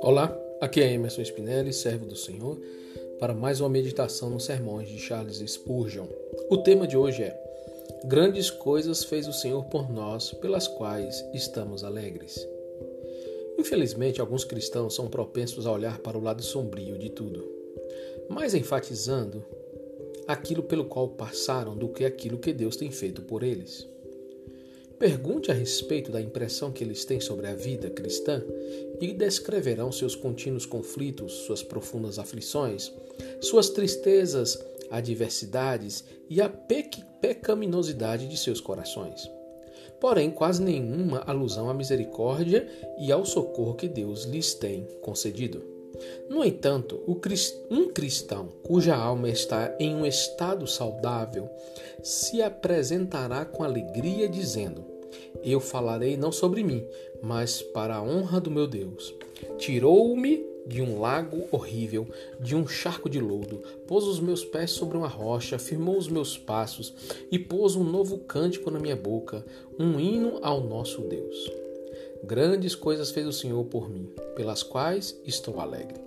Olá, aqui é Emerson Spinelli, servo do Senhor, para mais uma meditação nos sermões de Charles Spurgeon. O tema de hoje é Grandes coisas fez o Senhor por nós, pelas quais estamos alegres. Infelizmente, alguns cristãos são propensos a olhar para o lado sombrio de tudo, mais enfatizando aquilo pelo qual passaram do que aquilo que Deus tem feito por eles. Pergunte a respeito da impressão que eles têm sobre a vida cristã e descreverão seus contínuos conflitos, suas profundas aflições, suas tristezas, adversidades e a pecaminosidade de seus corações. Porém, quase nenhuma alusão à misericórdia e ao socorro que Deus lhes tem concedido. No entanto, um cristão cuja alma está em um estado saudável se apresentará com alegria, dizendo: Eu falarei não sobre mim, mas para a honra do meu Deus. Tirou-me de um lago horrível, de um charco de lodo, pôs os meus pés sobre uma rocha, firmou os meus passos e pôs um novo cântico na minha boca, um hino ao nosso Deus. Grandes coisas fez o Senhor por mim, pelas quais estou alegre.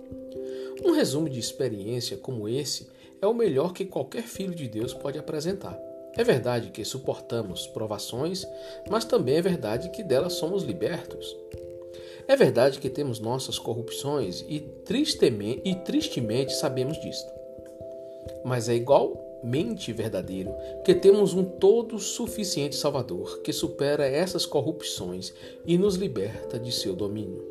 Um resumo de experiência como esse é o melhor que qualquer filho de Deus pode apresentar. É verdade que suportamos provações, mas também é verdade que delas somos libertos. É verdade que temos nossas corrupções e tristemente, e tristemente sabemos disto. Mas é igual mente verdadeiro, que temos um todo suficiente Salvador que supera essas corrupções e nos liberta de seu domínio.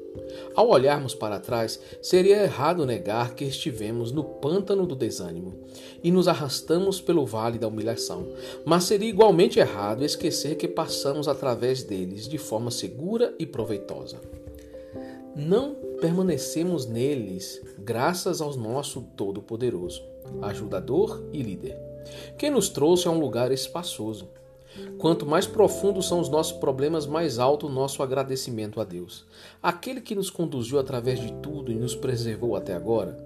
Ao olharmos para trás, seria errado negar que estivemos no pântano do desânimo e nos arrastamos pelo vale da humilhação, mas seria igualmente errado esquecer que passamos através deles de forma segura e proveitosa. Não permanecemos neles graças ao nosso Todo-Poderoso, ajudador e líder, que nos trouxe a um lugar espaçoso. Quanto mais profundos são os nossos problemas, mais alto o nosso agradecimento a Deus, aquele que nos conduziu através de tudo e nos preservou até agora.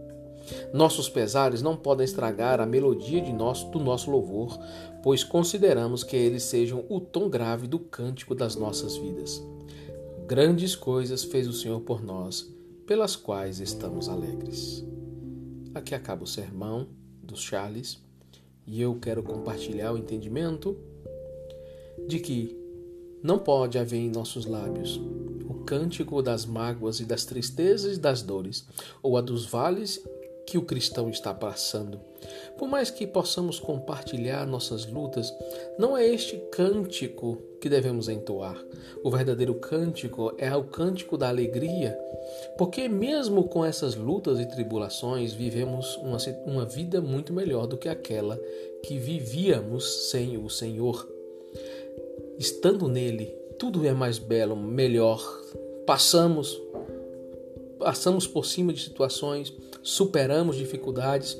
Nossos pesares não podem estragar a melodia nosso, do nosso louvor, pois consideramos que eles sejam o tom grave do cântico das nossas vidas. Grandes coisas fez o Senhor por nós, pelas quais estamos alegres. Aqui acaba o sermão dos Charles e eu quero compartilhar o entendimento de que não pode haver em nossos lábios o cântico das mágoas e das tristezas e das dores, ou a dos vales que o cristão está passando. Por mais que possamos compartilhar nossas lutas, não é este cântico que devemos entoar. O verdadeiro cântico é o cântico da alegria, porque mesmo com essas lutas e tribulações, vivemos uma, uma vida muito melhor do que aquela que vivíamos sem o Senhor. Estando nele, tudo é mais belo, melhor. Passamos passamos por cima de situações, superamos dificuldades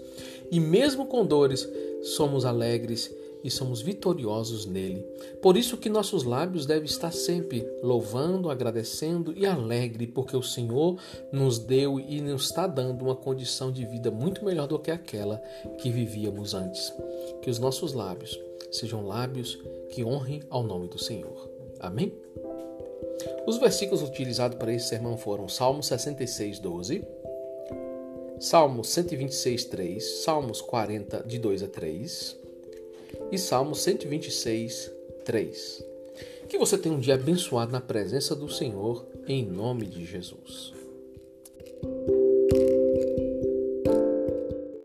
e, mesmo com dores, somos alegres e somos vitoriosos nele. Por isso que nossos lábios devem estar sempre louvando, agradecendo e alegre, porque o Senhor nos deu e nos está dando uma condição de vida muito melhor do que aquela que vivíamos antes. Que os nossos lábios sejam lábios que honrem ao nome do Senhor. Amém? Os versículos utilizados para esse sermão foram Salmo 66, 12, Salmo 126, 3, Salmos 40, de 2 a 3 e Salmo 126, 3. Que você tenha um dia abençoado na presença do Senhor, em nome de Jesus.